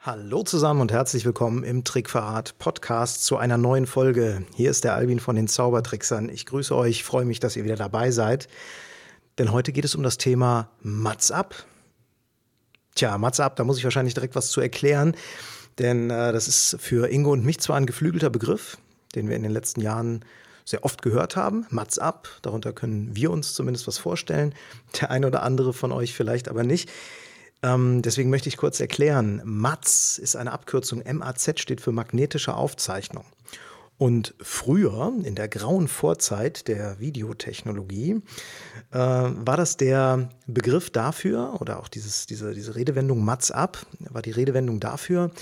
Hallo zusammen und herzlich willkommen im Trickverrat Podcast zu einer neuen Folge. Hier ist der Albin von den Zaubertricksern. Ich grüße euch, freue mich, dass ihr wieder dabei seid. Denn heute geht es um das Thema Mats ab. Tja, Mats ab, da muss ich wahrscheinlich direkt was zu erklären, denn äh, das ist für Ingo und mich zwar ein geflügelter Begriff, den wir in den letzten Jahren sehr oft gehört haben. Mats ab, darunter können wir uns zumindest was vorstellen. Der eine oder andere von euch vielleicht aber nicht. Ähm, deswegen möchte ich kurz erklären. MATS ist eine Abkürzung. MAZ steht für magnetische Aufzeichnung. Und früher, in der grauen Vorzeit der Videotechnologie, äh, war das der Begriff dafür, oder auch dieses, diese, diese Redewendung Mats ab, war die Redewendung dafür,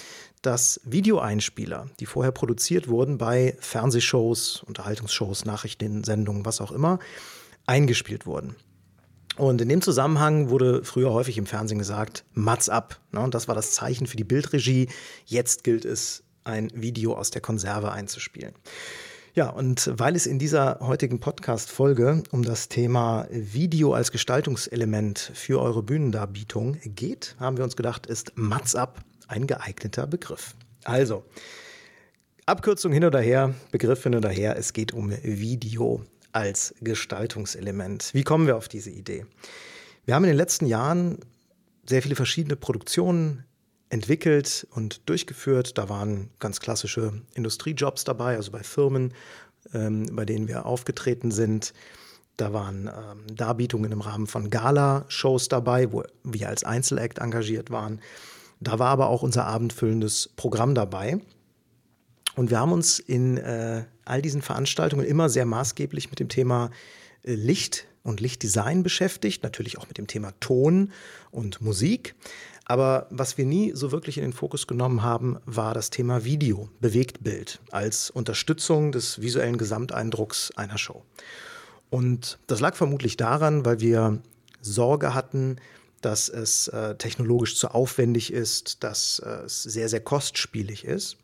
dass Videoeinspieler, die vorher produziert wurden bei Fernsehshows, Unterhaltungsshows, Nachrichtensendungen, was auch immer, eingespielt wurden. Und in dem Zusammenhang wurde früher häufig im Fernsehen gesagt, Mats ab. Ne? Und das war das Zeichen für die Bildregie. Jetzt gilt es, ein Video aus der Konserve einzuspielen. Ja, und weil es in dieser heutigen Podcast-Folge um das Thema Video als Gestaltungselement für eure Bühnendarbietung geht, haben wir uns gedacht, ist Mats ab ein geeigneter Begriff. Also, Abkürzung hin oder her, Begriff hin oder her, es geht um Video als Gestaltungselement. Wie kommen wir auf diese Idee? Wir haben in den letzten Jahren sehr viele verschiedene Produktionen entwickelt und durchgeführt. Da waren ganz klassische Industriejobs dabei, also bei Firmen, ähm, bei denen wir aufgetreten sind. Da waren ähm, Darbietungen im Rahmen von Gala-Shows dabei, wo wir als Einzelact engagiert waren. Da war aber auch unser abendfüllendes Programm dabei. Und wir haben uns in äh, all diesen Veranstaltungen immer sehr maßgeblich mit dem Thema äh, Licht und Lichtdesign beschäftigt, natürlich auch mit dem Thema Ton und Musik. Aber was wir nie so wirklich in den Fokus genommen haben, war das Thema Video, Bewegtbild als Unterstützung des visuellen Gesamteindrucks einer Show. Und das lag vermutlich daran, weil wir Sorge hatten, dass es äh, technologisch zu aufwendig ist, dass äh, es sehr, sehr kostspielig ist.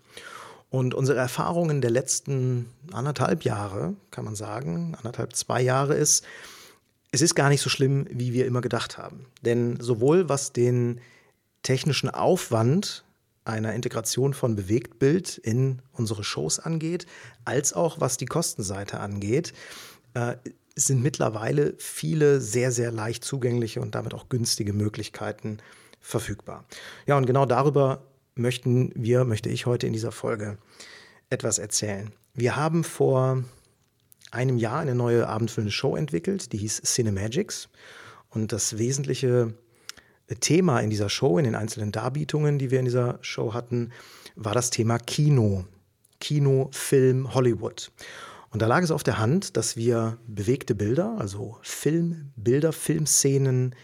Und unsere Erfahrungen der letzten anderthalb Jahre, kann man sagen, anderthalb, zwei Jahre ist, es ist gar nicht so schlimm, wie wir immer gedacht haben. Denn sowohl was den technischen Aufwand einer Integration von Bewegtbild in unsere Shows angeht, als auch was die Kostenseite angeht, äh, sind mittlerweile viele sehr, sehr leicht zugängliche und damit auch günstige Möglichkeiten verfügbar. Ja, und genau darüber möchten wir, möchte ich heute in dieser Folge etwas erzählen. Wir haben vor einem Jahr eine neue abendfüllende Show entwickelt, die hieß Cinemagics. Und das wesentliche Thema in dieser Show, in den einzelnen Darbietungen, die wir in dieser Show hatten, war das Thema Kino. Kino, Film, Hollywood. Und da lag es auf der Hand, dass wir bewegte Bilder, also Filmbilder, Filmszenen,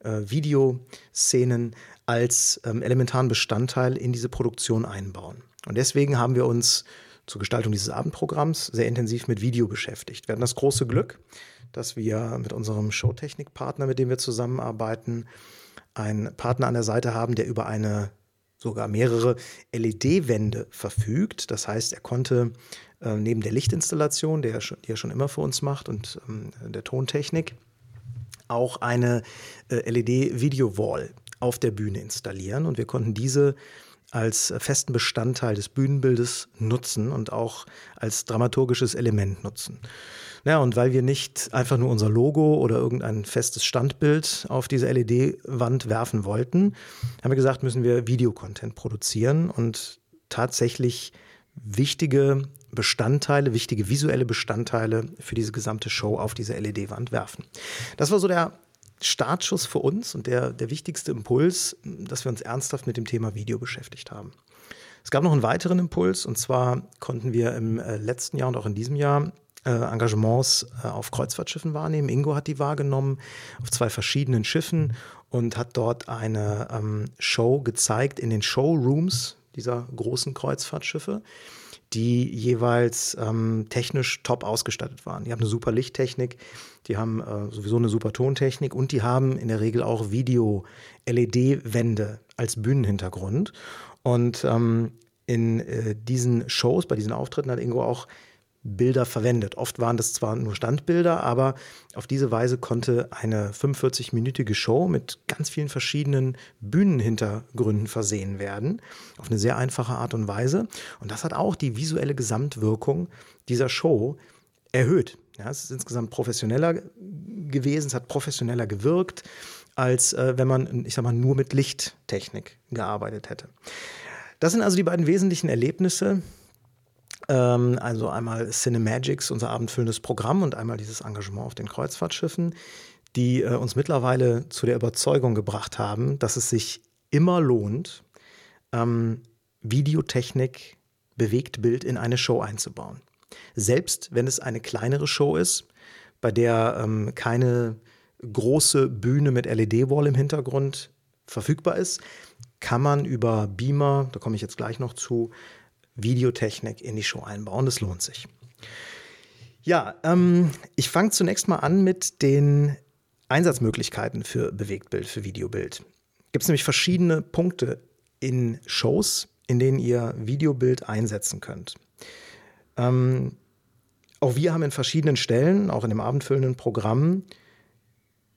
äh, Videoszenen als ähm, elementaren Bestandteil in diese Produktion einbauen. Und deswegen haben wir uns zur Gestaltung dieses Abendprogramms sehr intensiv mit Video beschäftigt. Wir hatten das große Glück, dass wir mit unserem Showtechnikpartner, mit dem wir zusammenarbeiten, einen Partner an der Seite haben, der über eine sogar mehrere LED-Wände verfügt. Das heißt, er konnte äh, neben der Lichtinstallation, der, die er schon immer für uns macht, und ähm, der Tontechnik, auch eine äh, LED-Video-Wall auf der Bühne installieren und wir konnten diese als festen Bestandteil des Bühnenbildes nutzen und auch als dramaturgisches Element nutzen. Ja, und weil wir nicht einfach nur unser Logo oder irgendein festes Standbild auf diese LED-Wand werfen wollten, haben wir gesagt, müssen wir Videocontent produzieren und tatsächlich wichtige Bestandteile, wichtige visuelle Bestandteile für diese gesamte Show auf diese LED-Wand werfen. Das war so der Startschuss für uns und der, der wichtigste Impuls, dass wir uns ernsthaft mit dem Thema Video beschäftigt haben. Es gab noch einen weiteren Impuls und zwar konnten wir im äh, letzten Jahr und auch in diesem Jahr äh, Engagements äh, auf Kreuzfahrtschiffen wahrnehmen. Ingo hat die wahrgenommen auf zwei verschiedenen Schiffen und hat dort eine ähm, Show gezeigt in den Showrooms dieser großen Kreuzfahrtschiffe die jeweils ähm, technisch top ausgestattet waren. Die haben eine super Lichttechnik, die haben äh, sowieso eine super Tontechnik und die haben in der Regel auch Video-LED-Wände als Bühnenhintergrund. Und ähm, in äh, diesen Shows, bei diesen Auftritten hat Ingo auch Bilder verwendet. Oft waren das zwar nur Standbilder, aber auf diese Weise konnte eine 45-minütige Show mit ganz vielen verschiedenen Bühnenhintergründen versehen werden. Auf eine sehr einfache Art und Weise. Und das hat auch die visuelle Gesamtwirkung dieser Show erhöht. Ja, es ist insgesamt professioneller gewesen, es hat professioneller gewirkt, als äh, wenn man, ich sag mal, nur mit Lichttechnik gearbeitet hätte. Das sind also die beiden wesentlichen Erlebnisse, ähm, also einmal Cinemagics, unser abendfüllendes Programm, und einmal dieses Engagement auf den Kreuzfahrtschiffen, die äh, uns mittlerweile zu der Überzeugung gebracht haben, dass es sich immer lohnt, ähm, Videotechnik, Bewegtbild in eine Show einzubauen. Selbst wenn es eine kleinere Show ist, bei der ähm, keine große Bühne mit LED-Wall im Hintergrund verfügbar ist, kann man über Beamer, da komme ich jetzt gleich noch zu, Videotechnik in die Show einbauen. Das lohnt sich. Ja, ähm, ich fange zunächst mal an mit den Einsatzmöglichkeiten für Bewegtbild, für Videobild. Gibt es nämlich verschiedene Punkte in Shows, in denen ihr Videobild einsetzen könnt. Ähm, auch wir haben in verschiedenen Stellen, auch in dem abendfüllenden Programm,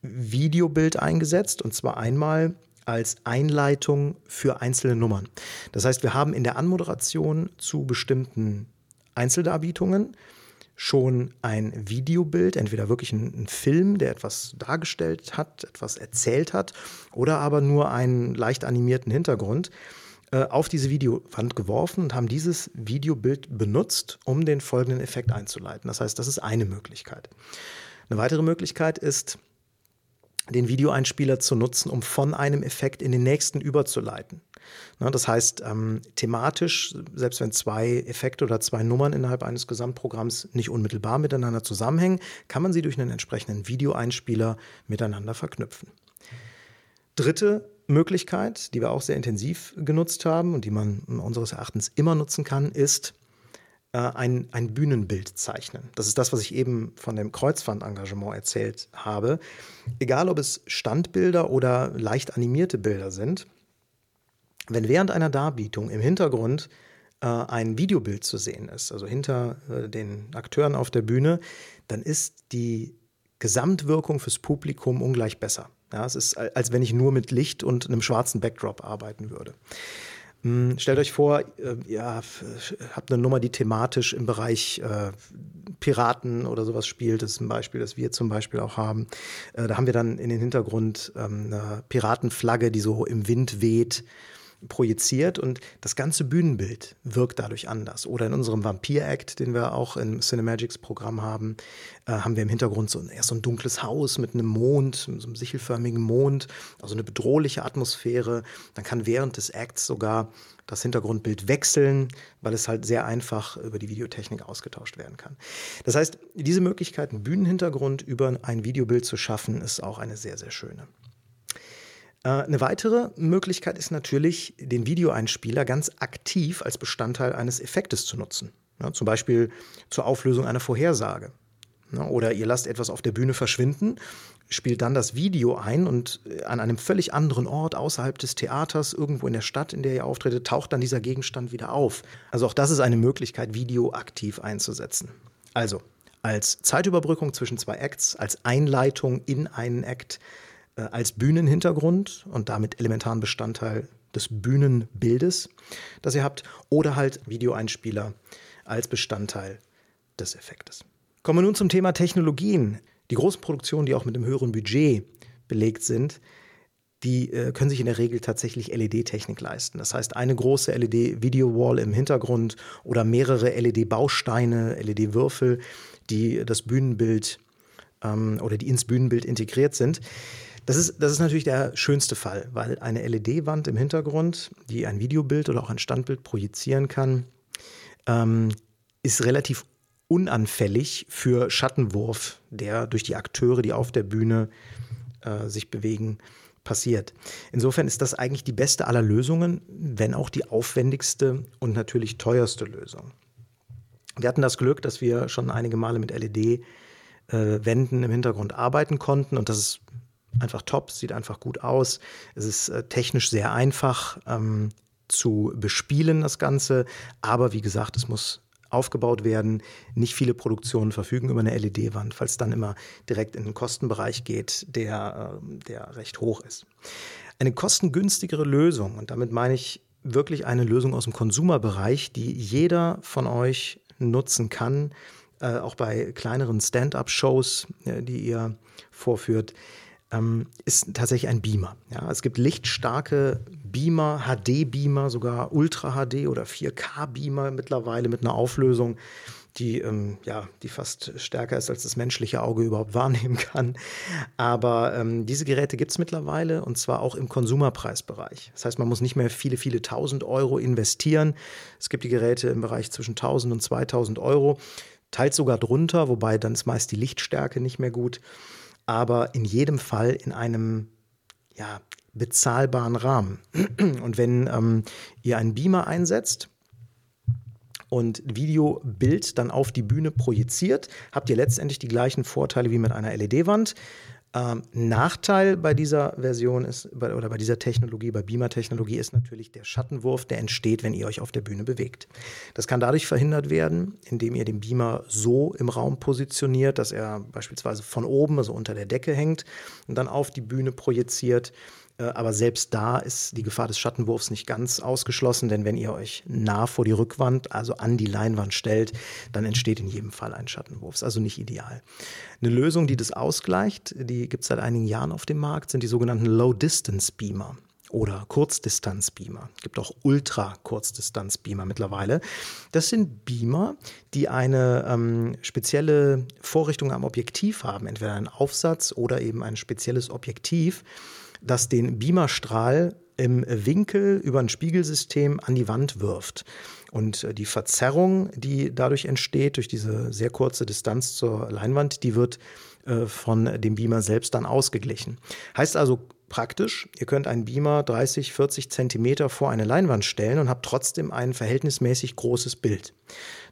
Videobild eingesetzt. Und zwar einmal als Einleitung für einzelne Nummern. Das heißt, wir haben in der Anmoderation zu bestimmten Einzeldarbietungen schon ein Videobild, entweder wirklich ein, ein, Film, der etwas dargestellt hat, etwas erzählt hat, oder aber nur einen leicht animierten Hintergrund äh, auf diese Videowand geworfen und haben dieses Videobild benutzt, um den folgenden Effekt einzuleiten. Das heißt, das ist eine Möglichkeit. Eine weitere Möglichkeit ist, den Videoeinspieler zu nutzen, um von einem Effekt in den nächsten überzuleiten. das heißt, ähm, thematisch, selbst wenn zwei Effekte oder zwei Nummern innerhalb eines Gesamtprogramms nicht unmittelbar miteinander zusammenhängen, kann man sie durch einen entsprechenden Videoeinspieler miteinander verknüpfen. Dritte Möglichkeit, die wir auch sehr intensiv genutzt haben und die man unseres Erachtens immer nutzen kann, ist, ein, ein Bühnenbild zeichnen. Das ist das, was ich eben von dem Kreuzfahrt-Engagement erzählt habe. Egal, ob es Standbilder oder leicht animierte Bilder sind, wenn während einer Darbietung im Hintergrund äh, ein Videobild zu sehen ist, also hinter äh, den Akteuren auf der Bühne, dann ist die Gesamtwirkung fürs Publikum ungleich besser. Ja, es ist, als wenn ich nur mit Licht und einem schwarzen Backdrop arbeiten würde. Hm, stellt euch vor, äh, ja, habt eine Nummer, die thematisch im Bereich äh, Piraten oder sowas spielt. Das ist ein Beispiel, das wir zum Beispiel auch haben. Äh, da haben wir dann in den Hintergrund ähm, eine Piratenflagge, die so im Wind weht projiziert und das ganze Bühnenbild wirkt dadurch anders. Oder in unserem Vampir-Act, den wir auch im Cinemagics-Programm haben, äh, haben wir im Hintergrund so ein, erst so ein dunkles Haus mit einem Mond, so einem sichelförmigen Mond, also eine bedrohliche Atmosphäre. Dann kann während des Acts sogar das Hintergrundbild wechseln, weil es halt sehr einfach über die Videotechnik ausgetauscht werden kann. Das heißt, diese Möglichkeit, einen Bühnenhintergrund über ein Videobild zu schaffen, ist auch eine sehr, sehr schöne. Äh, eine weitere Möglichkeit ist natürlich, den Videoeinspieler ganz aktiv als Bestandteil eines Effektes zu nutzen. Ja, zum Beispiel zur Auflösung einer Vorhersage. Ja, oder ihr lasst etwas auf der Bühne verschwinden, spielt dann das Video ein und äh, an einem völlig anderen Ort außerhalb des Theaters, irgendwo in der Stadt, in der ihr auftretet, taucht dann dieser Gegenstand wieder auf. Also auch das ist eine Möglichkeit, Video aktiv einzusetzen. Also als Zeitüberbrückung zwischen zwei Acts, als Einleitung in einen Act, äh, als Bühnenhintergrund und damit elementaren Bestandteil des Bühnenbildes, das ihr habt, oder halt Videoeinspieler als Bestandteil des Effektes. Kommen wir nun zum Thema Technologien. Die großen Produktionen, die auch mit einem höheren Budget belegt sind, die äh, können sich in der Regel tatsächlich LED-Technik leisten. Das heißt, eine große LED-Video-Wall im Hintergrund oder mehrere LED-Bausteine, LED-Würfel, die das Bühnenbild ähm, oder die ins Bühnenbild integriert sind. Das ist, das ist natürlich der schönste Fall, weil eine LED-Wand im Hintergrund, die ein Videobild oder auch ein Standbild projizieren kann, ähm, ist relativ unanfällig für Schattenwurf, der durch die Akteure, die auf der Bühne äh, sich bewegen, passiert. Insofern ist das eigentlich die beste aller Lösungen, wenn auch die aufwendigste und natürlich teuerste Lösung. Wir hatten das Glück, dass wir schon einige Male mit LED-Wänden äh, im Hintergrund arbeiten konnten und das ist einfach top, sieht einfach gut aus. Es ist äh, technisch sehr einfach ähm, zu bespielen, das Ganze. Aber wie gesagt, es muss aufgebaut werden. Nicht viele Produktionen verfügen über eine LED-Wand, falls es dann immer direkt in den Kostenbereich geht, der, ähm, der recht hoch ist. Eine kostengünstigere Lösung, und damit meine ich wirklich eine Lösung aus dem Konsumerbereich, die jeder von euch nutzen kann, äh, auch bei kleineren Stand-up-Shows, äh, die ihr vorführt, ähm, ist tatsächlich ein Beamer. Ja, es gibt lichtstarke Beamer, HD-Beamer, sogar Ultra-HD oder 4K-Beamer mittlerweile mit einer Auflösung, die, ähm, ja, die fast stärker ist, als das menschliche Auge überhaupt wahrnehmen kann. Aber ähm, diese Geräte gibt es mittlerweile und zwar auch im Konsumerpreisbereich. Das heißt, man muss nicht mehr viele, viele tausend Euro investieren. Es gibt die Geräte im Bereich zwischen 1000 und 2000 Euro, teils sogar drunter, wobei dann ist meist die Lichtstärke nicht mehr gut. Aber in jedem Fall in einem ja, bezahlbaren Rahmen. Und wenn ähm, ihr einen Beamer einsetzt, und Videobild dann auf die Bühne projiziert, habt ihr letztendlich die gleichen Vorteile wie mit einer LED-Wand. Ähm, Nachteil bei dieser Version ist, bei, oder bei dieser Technologie, bei Beamer-Technologie ist natürlich der Schattenwurf, der entsteht, wenn ihr euch auf der Bühne bewegt. Das kann dadurch verhindert werden, indem ihr den Beamer so im Raum positioniert, dass er beispielsweise von oben, also unter der Decke hängt und dann auf die Bühne projiziert. Äh, aber selbst da ist die Gefahr des Schattenwurfs nicht ganz ausgeschlossen, denn wenn ihr euch nah vor die Rückwand, also an die Leinwand stellt, dann entsteht in jedem Fall ein Schattenwurf. Ist also nicht ideal. Eine Lösung, die das ausgleicht, die gibt es seit einigen Jahren auf dem Markt, sind die sogenannten Low-Distance-Beamer oder Kurzdistanzbeamer. Es gibt auch Ultra-Kurzdistanzbeamer mittlerweile. Das sind Beamer, die eine ähm, spezielle Vorrichtung am Objektiv haben, entweder einen Aufsatz oder eben ein spezielles Objektiv das den Beamerstrahl im Winkel über ein Spiegelsystem an die Wand wirft. Und äh, die Verzerrung, die dadurch entsteht, durch diese sehr kurze Distanz zur Leinwand, die wird äh, von dem Beamer selbst dann ausgeglichen. Heißt also praktisch, ihr könnt einen Beamer 30, 40 Zentimeter vor eine Leinwand stellen und habt trotzdem ein verhältnismäßig großes Bild.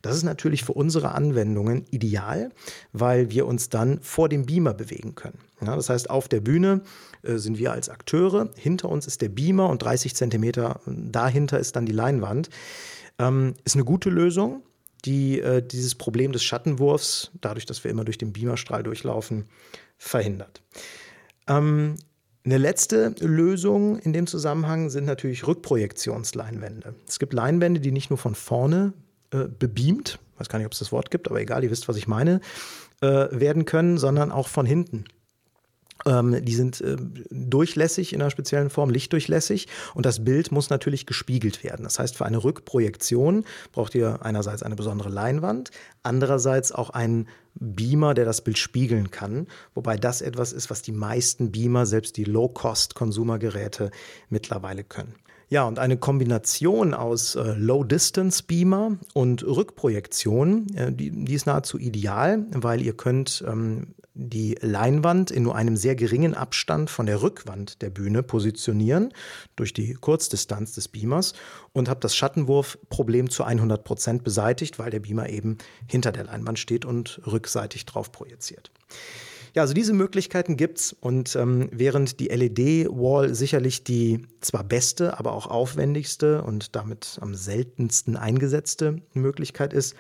Das ist natürlich für unsere Anwendungen ideal, weil wir uns dann vor dem Beamer bewegen können. Ja, das heißt, auf der Bühne äh, sind wir als Akteure, hinter uns ist der Beamer und 30 Zentimeter dahinter ist dann die Leinwand. Ähm, ist eine gute Lösung, die äh, dieses Problem des Schattenwurfs, dadurch, dass wir immer durch den Beamerstrahl durchlaufen, verhindert. Ähm, eine letzte Lösung in dem Zusammenhang sind natürlich Rückprojektionsleinwände. Es gibt Leinwände, die nicht nur von vorne äh, bebeamt, weiß gar nicht, ob es das Wort gibt, aber egal, ihr wisst, was ich meine, äh, werden können, sondern auch von hinten. Ähm, die sind äh, durchlässig in einer speziellen Form, lichtdurchlässig und das Bild muss natürlich gespiegelt werden. Das heißt, für eine Rückprojektion braucht ihr einerseits eine besondere Leinwand, andererseits auch einen Beamer, der das Bild spiegeln kann, wobei das etwas ist, was die meisten Beamer, selbst die Low-Cost-Konsumergeräte mittlerweile können. Ja, und eine Kombination aus äh, Low-Distance-Beamer und Rückprojektion, äh, die, die, ist nahezu ideal, weil ihr könnt ähm, die Leinwand in nur einem sehr geringen Abstand von der Rückwand der Bühne positionieren, durch die Kurzdistanz des Beamers und habt das Schattenwurfproblem zu 100 Prozent beseitigt, weil der Beamer eben hinter der Leinwand steht und rückseitig drauf projiziert. Ja, also diese Möglichkeiten gibt's und ähm, während die LED-Wall sicherlich die zwar beste, aber auch aufwendigste und damit am seltensten eingesetzte Möglichkeit ist,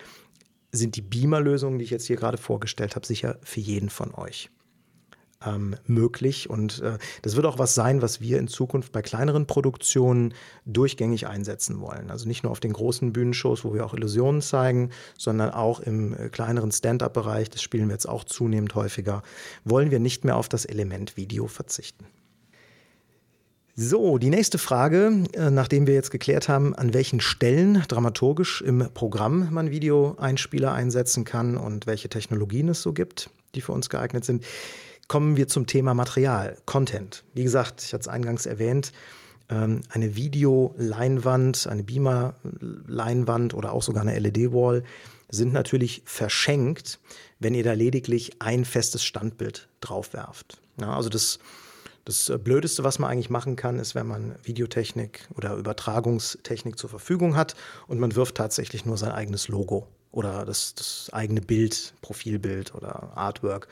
sind die Beamer-Lösungen, die ich jetzt hier gerade vorgestellt habe, sicher für jeden von euch ähm, möglich. Und äh, das wird auch was sein, was wir in Zukunft bei kleineren Produktionen durchgängig einsetzen wollen. Also nicht nur auf den großen Bühnenshows, wo wir auch Illusionen zeigen, sondern auch im äh, kleineren Stand-up-Bereich, das spielen wir jetzt auch zunehmend häufiger, wollen wir nicht mehr auf das Element Video verzichten. So, die nächste Frage, äh, nachdem wir jetzt geklärt haben, an welchen Stellen dramaturgisch im Programm man Videoeinspieler einsetzen kann und welche Technologien es so gibt, die für uns geeignet sind, kommen wir zum Thema Material, Content. Wie gesagt, ich hatte es eingangs erwähnt, ähm, eine Videoleinwand, eine Beamer-Leinwand oder auch sogar eine LED-Wall sind natürlich verschenkt, wenn ihr da lediglich ein festes Standbild draufwerft. Ja, also das, das Blödeste, was man eigentlich machen kann, ist, wenn man Videotechnik oder Übertragungstechnik zur Verfügung hat und man wirft tatsächlich nur sein eigenes Logo oder das, das eigene Bild, Profilbild oder Artwork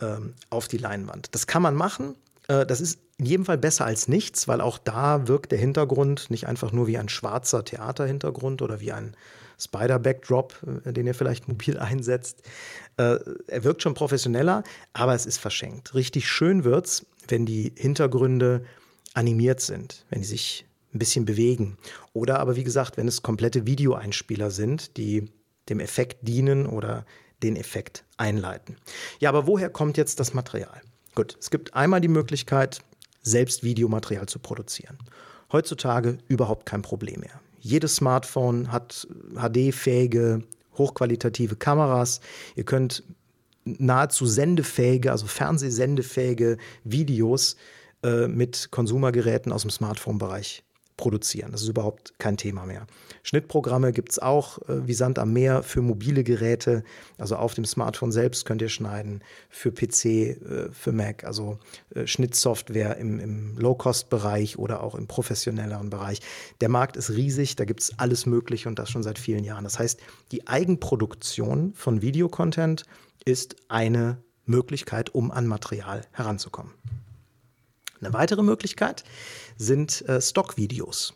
ähm, auf die Leinwand. Das kann man machen. Äh, das ist in jedem Fall besser als nichts, weil auch da wirkt der Hintergrund nicht einfach nur wie ein schwarzer Theaterhintergrund oder wie ein Spider-Backdrop, äh, den ihr vielleicht mobil einsetzt. Äh, er wirkt schon professioneller, aber es ist verschenkt. Richtig schön wird's, wenn die Hintergründe animiert sind, wenn die sich ein bisschen bewegen. Oder aber wie gesagt, wenn es komplette Videoeinspieler sind, die dem Effekt dienen oder den Effekt einleiten. Ja, aber woher kommt jetzt das Material? Gut, es gibt einmal die Möglichkeit, selbst Videomaterial zu produzieren. Heutzutage überhaupt kein Problem mehr. Jedes Smartphone hat HD-fähige, hochqualitative Kameras. Ihr könnt nahezu sendefähige, also fernsehsendefähige Videos äh, mit Konsumergeräten aus dem Smartphone-Bereich produzieren. Das ist überhaupt kein Thema mehr. Schnittprogramme gibt es auch äh, wie Sand am Meer für mobile Geräte. Also auf dem Smartphone selbst könnt ihr schneiden, für PC, äh, für Mac, also äh, Schnittsoftware im, im Low-Cost-Bereich oder auch im professionelleren Bereich. Der Markt ist riesig, da gibt es alles Mögliche und das schon seit vielen Jahren. Das heißt, die Eigenproduktion von Videocontent ist eine Möglichkeit, um an Material heranzukommen. Eine weitere Möglichkeit sind äh, Stockvideos.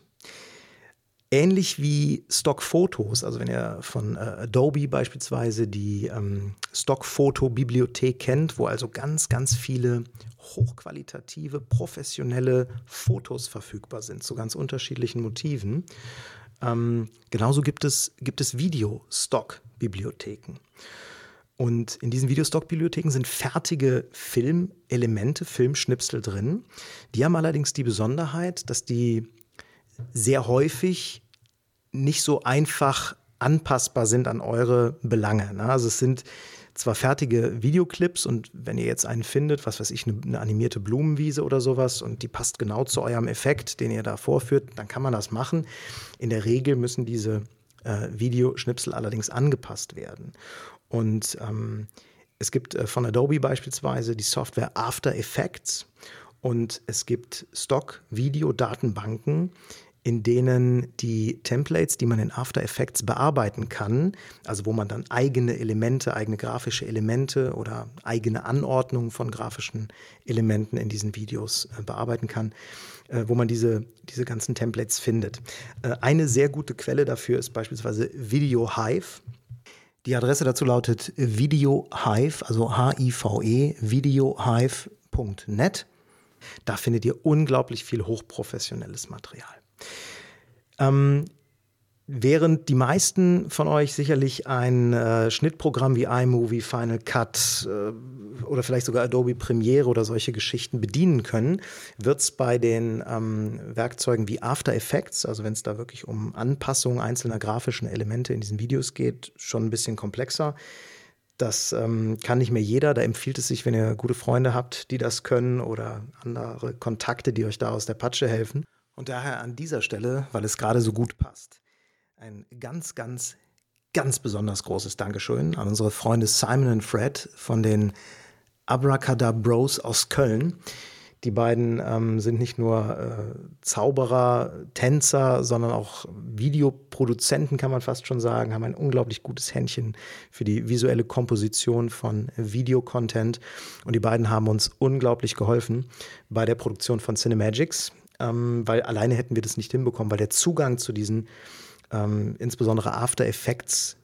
Ähnlich wie Stockfotos, also wenn ihr von äh, Adobe beispielsweise die ähm, Stockfoto-Bibliothek kennt, wo also ganz, ganz viele hochqualitative, professionelle Fotos verfügbar sind zu ganz unterschiedlichen Motiven. Ähm, genauso gibt es, gibt es Video-Stock-Bibliotheken. Und in diesen Videostock-Bibliotheken sind fertige Filmelemente, Filmschnipsel drin. Die haben allerdings die Besonderheit, dass die sehr häufig nicht so einfach anpassbar sind an eure Belange. Ne? Also es sind zwar fertige Videoclips und wenn ihr jetzt einen findet, was weiß ich, eine, eine, animierte Blumenwiese oder sowas und die passt genau zu eurem Effekt, den ihr da vorführt, dann kann man das machen. In der Regel müssen diese äh, Videoschnipsel allerdings angepasst werden. Und ähm, es gibt äh, von Adobe beispielsweise die Software After Effects und es gibt Stock-Video-Datenbanken, in denen die Templates, die man in After Effects bearbeiten kann, also wo man dann eigene Elemente, eigene grafische Elemente oder eigene Anordnungen von grafischen Elementen in diesen Videos äh, bearbeiten kann, äh, wo man diese, diese ganzen Templates findet. Äh, eine sehr gute Quelle dafür ist beispielsweise Video Hive. Die Adresse dazu lautet videohive, also H-I-V-E, videohive.net. Da findet ihr unglaublich viel hochprofessionelles Material. Ähm, Während die meisten von euch sicherlich ein äh, Schnittprogramm wie iMovie, Final Cut äh, oder vielleicht sogar Adobe Premiere oder solche Geschichten bedienen können, wird es bei den ähm, Werkzeugen wie After Effects, also wenn es da wirklich um Anpassung einzelner grafischen Elemente in diesen Videos geht, schon ein bisschen komplexer. Das ähm, kann nicht mehr jeder. Da empfiehlt es sich, wenn ihr gute Freunde habt, die das können oder andere Kontakte, die euch da aus der Patsche helfen. Und daher an dieser Stelle, weil es gerade so gut passt ein ganz, ganz, ganz besonders großes Dankeschön an unsere Freunde Simon und Fred von den Abracadabros aus Köln. Die beiden ähm, sind nicht nur äh, Zauberer, Tänzer, sondern auch Videoproduzenten, kann man fast schon sagen, haben ein unglaublich gutes Händchen für die visuelle Komposition von Videocontent. Und die beiden haben uns unglaublich geholfen bei der Produktion von Cinemagics, ähm, weil alleine hätten wir das nicht hinbekommen, weil der Zugang zu diesen ähm, insbesondere After Effects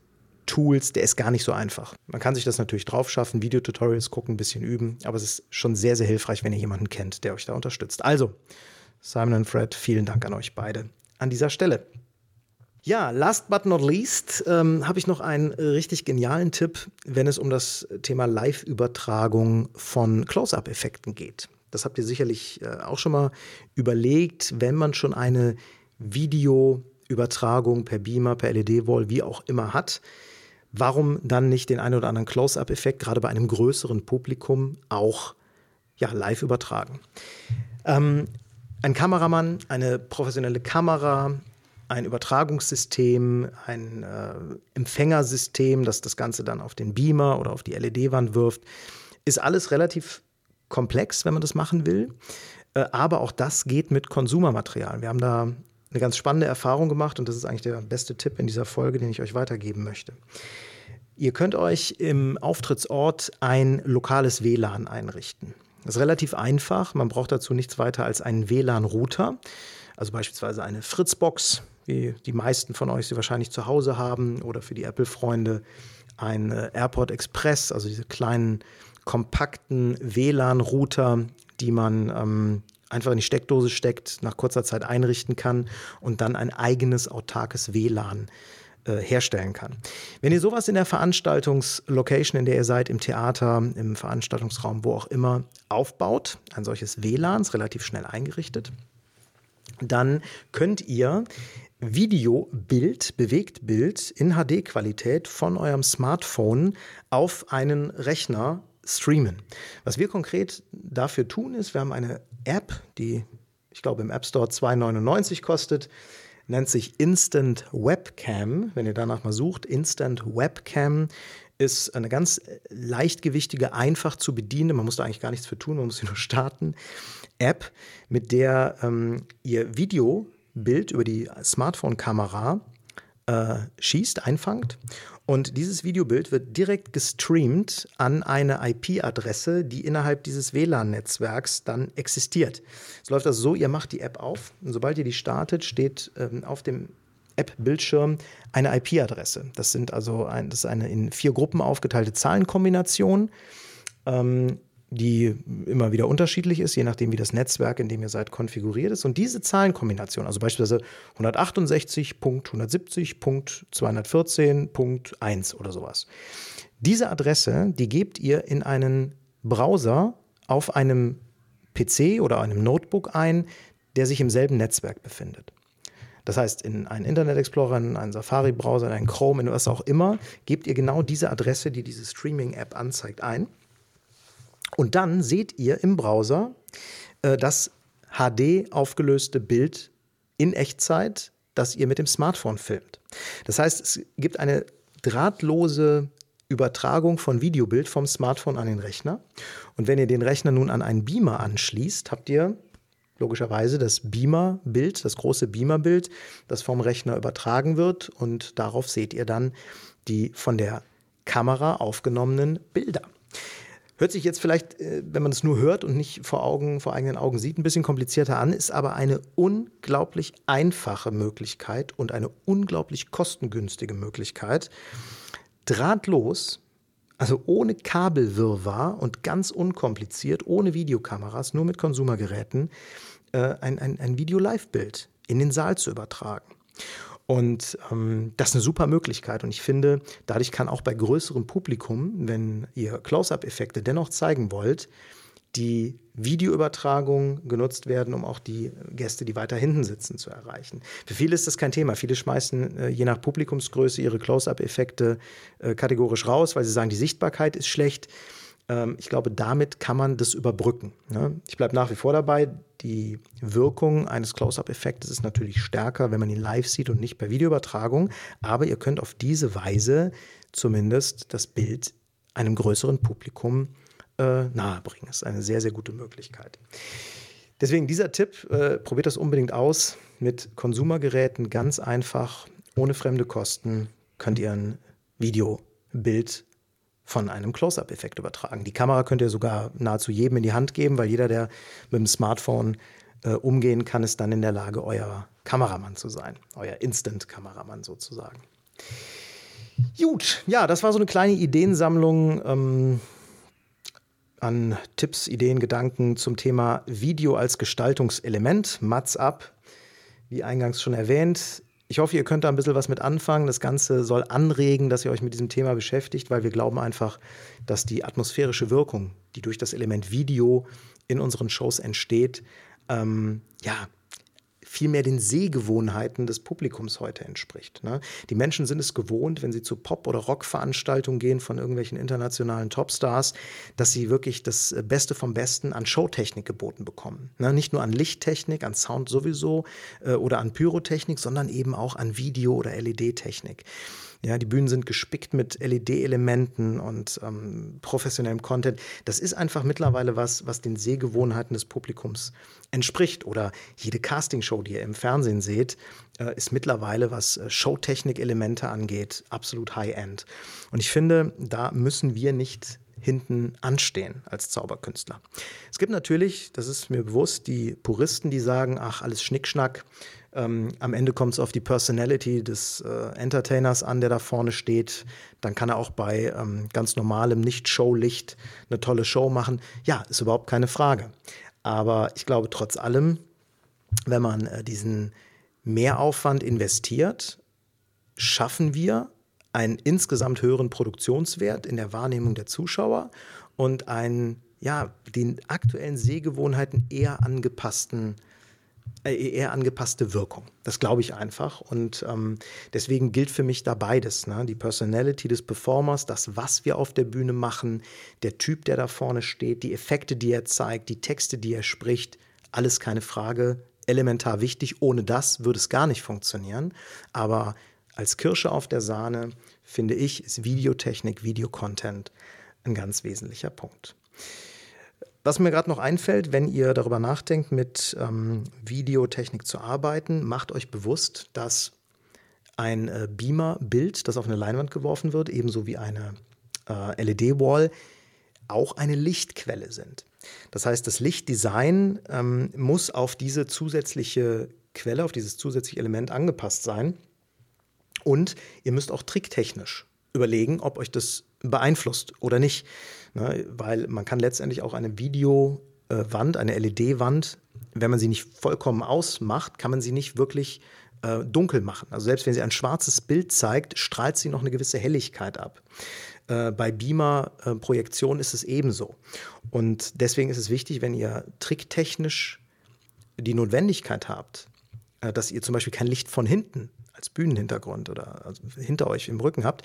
Tools, der ist gar nicht so einfach. Man kann sich das natürlich drauf schaffen, Videotutorials gucken, ein bisschen üben, aber es ist schon sehr, sehr hilfreich, wenn ihr jemanden kennt, der euch da unterstützt. Also, Simon und Fred, vielen Dank an euch beide an dieser Stelle. Ja, last but not least ähm, habe ich noch einen richtig genialen Tipp, wenn es um das Thema Live-Übertragung von Close-up-Effekten geht. Das habt ihr sicherlich äh, auch schon mal überlegt, wenn man schon eine Video- Übertragung per Beamer, per LED-Wall, wie auch immer hat, warum dann nicht den einen oder anderen Close-up-Effekt gerade bei einem größeren Publikum auch ja, live übertragen? Ähm, ein Kameramann, eine professionelle Kamera, ein Übertragungssystem, ein äh, Empfängersystem, das das Ganze dann auf den Beamer oder auf die LED-Wand wirft, ist alles relativ komplex, wenn man das machen will. Äh, aber auch das geht mit Konsumermaterial. Wir haben da eine ganz spannende Erfahrung gemacht und das ist eigentlich der beste Tipp in dieser Folge, den ich euch weitergeben möchte. Ihr könnt euch im Auftrittsort ein lokales WLAN einrichten. Das ist relativ einfach. Man braucht dazu nichts weiter als einen WLAN-Router, also beispielsweise eine Fritzbox, wie die meisten von euch sie wahrscheinlich zu Hause haben, oder für die Apple-Freunde ein äh, AirPort Express, also diese kleinen kompakten WLAN-Router, die man ähm, einfach in die Steckdose steckt, nach kurzer Zeit einrichten kann und dann ein eigenes autarkes WLAN äh, herstellen kann. Wenn ihr sowas in der Veranstaltungslocation, in der ihr seid, im Theater, im Veranstaltungsraum, wo auch immer, aufbaut, ein solches WLAN, ist relativ schnell eingerichtet, dann könnt ihr Video, Bild, Bewegtbild in HD-Qualität von eurem Smartphone auf einen Rechner streamen. Was wir konkret dafür tun, ist, wir haben eine App, die ich glaube im App Store 2,99 kostet, nennt sich Instant Webcam. Wenn ihr danach mal sucht, Instant Webcam ist eine ganz leichtgewichtige, einfach zu bedienen, man muss da eigentlich gar nichts für tun, man muss sie nur starten, App, mit der ähm, ihr Videobild über die Smartphone-Kamera äh, schießt, einfangt. Und dieses Videobild wird direkt gestreamt an eine IP-Adresse, die innerhalb dieses WLAN-Netzwerks dann existiert. Es läuft also so, ihr macht die App auf und sobald ihr die startet, steht ähm, auf dem App-Bildschirm eine IP-Adresse. Das sind also ein, das ist eine in vier Gruppen aufgeteilte Zahlenkombination. Ähm, die immer wieder unterschiedlich ist, je nachdem, wie das Netzwerk, in dem ihr seid, konfiguriert ist. Und diese Zahlenkombination, also beispielsweise 168.170.214.1 oder sowas, diese Adresse, die gebt ihr in einen Browser auf einem PC oder einem Notebook ein, der sich im selben Netzwerk befindet. Das heißt, in einen Internet Explorer, in einen Safari-Browser, in einen Chrome, in was auch immer, gebt ihr genau diese Adresse, die diese Streaming-App anzeigt, ein. Und dann seht ihr im Browser äh, das HD aufgelöste Bild in Echtzeit, das ihr mit dem Smartphone filmt. Das heißt, es gibt eine drahtlose Übertragung von Videobild vom Smartphone an den Rechner. Und wenn ihr den Rechner nun an einen Beamer anschließt, habt ihr logischerweise das Beamer-Bild, das große Beamer-Bild, das vom Rechner übertragen wird. Und darauf seht ihr dann die von der Kamera aufgenommenen Bilder. Hört sich jetzt vielleicht, äh, wenn man es nur hört und nicht vor Augen, vor eigenen Augen sieht, ein bisschen komplizierter an, ist aber eine unglaublich einfache Möglichkeit und eine unglaublich kostengünstige Möglichkeit, drahtlos, also ohne Kabelwirrwarr und ganz unkompliziert, ohne Videokameras, nur mit Konsumergeräten, äh, ein, ein, ein Video-Live-Bild in den Saal zu übertragen. Und ähm, das ist eine super Möglichkeit. Und ich finde, dadurch kann auch bei größerem Publikum, wenn ihr Close-up-Effekte dennoch zeigen wollt, die Videoübertragung genutzt werden, um auch die Gäste, die weiter hinten sitzen, zu erreichen. Für viele ist das kein Thema. Viele schmeißen äh, je nach Publikumsgröße ihre Close-up-Effekte äh, kategorisch raus, weil sie sagen, die Sichtbarkeit ist schlecht. Ähm, ich glaube, damit kann man das überbrücken. Ne? Ich bleibe nach wie vor dabei. Die Wirkung eines Close-up-Effektes ist natürlich stärker, wenn man ihn live sieht und nicht per Videoübertragung. Aber ihr könnt auf diese Weise zumindest das Bild einem größeren Publikum äh, nahebringen. Das ist eine sehr, sehr gute Möglichkeit. Deswegen dieser Tipp, äh, probiert das unbedingt aus. Mit Konsumergeräten ganz einfach, ohne fremde Kosten, könnt ihr ein Videobild von einem Close-up-Effekt übertragen. Die Kamera könnt ihr sogar nahezu jedem in die Hand geben, weil jeder, der mit dem Smartphone äh, umgehen kann, ist dann in der Lage, euer Kameramann zu sein, euer Instant-Kameramann sozusagen. Gut, ja, das war so eine kleine Ideensammlung ähm, an Tipps, Ideen, Gedanken zum Thema Video als Gestaltungselement. Mats ab, wie eingangs schon erwähnt. Ich hoffe, ihr könnt da ein bisschen was mit anfangen. Das Ganze soll anregen, dass ihr euch mit diesem Thema beschäftigt, weil wir glauben einfach, dass die atmosphärische Wirkung, die durch das Element Video in unseren Shows entsteht, ähm, ja, vielmehr den Sehgewohnheiten des Publikums heute entspricht. Ne? Die Menschen sind es gewohnt, wenn sie zu Pop- oder Rockveranstaltungen gehen von irgendwelchen internationalen Topstars, dass sie wirklich das Beste vom Besten an Showtechnik geboten bekommen. Ne? Nicht nur an Lichttechnik, an Sound sowieso äh, oder an Pyrotechnik, sondern eben auch an Video- oder LED-Technik. Ja, die Bühnen sind gespickt mit LED-Elementen und ähm, professionellem Content. Das ist einfach mittlerweile was, was den Sehgewohnheiten des Publikums entspricht. Oder jede Castingshow, die ihr im Fernsehen seht, äh, ist mittlerweile, was äh, Showtechnik-Elemente angeht, absolut High-End. Und ich finde, da müssen wir nicht hinten anstehen als Zauberkünstler. Es gibt natürlich, das ist mir bewusst, die Puristen, die sagen, ach, alles Schnickschnack. Ähm, am Ende kommt es auf die Personality des äh, Entertainers an, der da vorne steht. Dann kann er auch bei ähm, ganz normalem Nicht-Show-Licht eine tolle Show machen. Ja, ist überhaupt keine Frage. Aber ich glaube trotz allem, wenn man äh, diesen Mehraufwand investiert, schaffen wir einen insgesamt höheren Produktionswert in der Wahrnehmung der Zuschauer und einen, ja, den aktuellen Sehgewohnheiten eher angepassten eher angepasste Wirkung. Das glaube ich einfach. Und ähm, deswegen gilt für mich da beides. Ne? Die Personality des Performers, das, was wir auf der Bühne machen, der Typ, der da vorne steht, die Effekte, die er zeigt, die Texte, die er spricht, alles keine Frage, elementar wichtig. Ohne das würde es gar nicht funktionieren. Aber als Kirsche auf der Sahne, finde ich, ist Videotechnik, Videocontent ein ganz wesentlicher Punkt. Was mir gerade noch einfällt, wenn ihr darüber nachdenkt, mit ähm, Videotechnik zu arbeiten, macht euch bewusst, dass ein äh, Beamer-Bild, das auf eine Leinwand geworfen wird, ebenso wie eine äh, LED-Wall, auch eine Lichtquelle sind. Das heißt, das Lichtdesign ähm, muss auf diese zusätzliche Quelle, auf dieses zusätzliche Element angepasst sein. Und ihr müsst auch tricktechnisch überlegen, ob euch das beeinflusst oder nicht. Ne? Weil man kann letztendlich auch eine Videowand, eine LED-Wand, wenn man sie nicht vollkommen ausmacht, kann man sie nicht wirklich äh, dunkel machen. Also selbst wenn sie ein schwarzes Bild zeigt, strahlt sie noch eine gewisse Helligkeit ab. Äh, bei Beamer-Projektion ist es ebenso. Und deswegen ist es wichtig, wenn ihr tricktechnisch die Notwendigkeit habt, äh, dass ihr zum Beispiel kein Licht von hinten als Bühnenhintergrund oder also hinter euch im Rücken habt,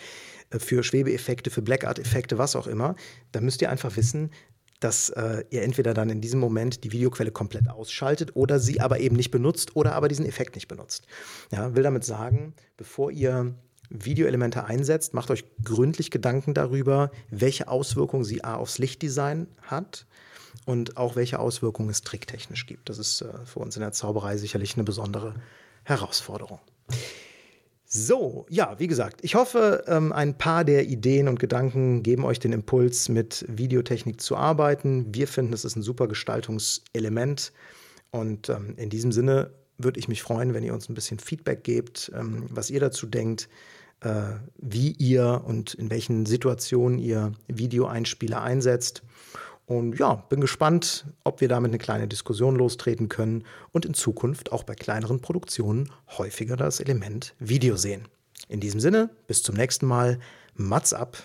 äh, für Schwebeeffekte, für Blackout-Effekte, was auch immer, dann müsst ihr einfach wissen, dass äh, ihr entweder dann in diesem Moment die Videoquelle komplett ausschaltet oder sie aber eben nicht benutzt oder aber diesen Effekt nicht benutzt. Ja, will damit sagen, bevor ihr Videoelemente einsetzt, macht euch gründlich Gedanken darüber, welche Auswirkungen sie A aufs Lichtdesign hat und auch welche Auswirkungen es tricktechnisch gibt. Das ist äh, für uns in der Zauberei sicherlich eine besondere Herausforderung. So, ja, wie gesagt, ich hoffe, ähm, ein paar der Ideen und Gedanken geben euch den Impuls, mit Videotechnik zu arbeiten. Wir finden, es ist ein super Gestaltungselement. Und ähm, in diesem Sinne würde ich mich freuen, wenn ihr uns ein bisschen Feedback gebt, ähm, was ihr dazu denkt, äh, wie ihr und in welchen Situationen ihr Videoeinspieler einsetzt. Und ja, bin gespannt, ob wir damit eine kleine Diskussion lostreten können und in Zukunft auch bei kleineren Produktionen häufiger das Element Video sehen. In diesem Sinne, bis zum nächsten Mal. Mats ab.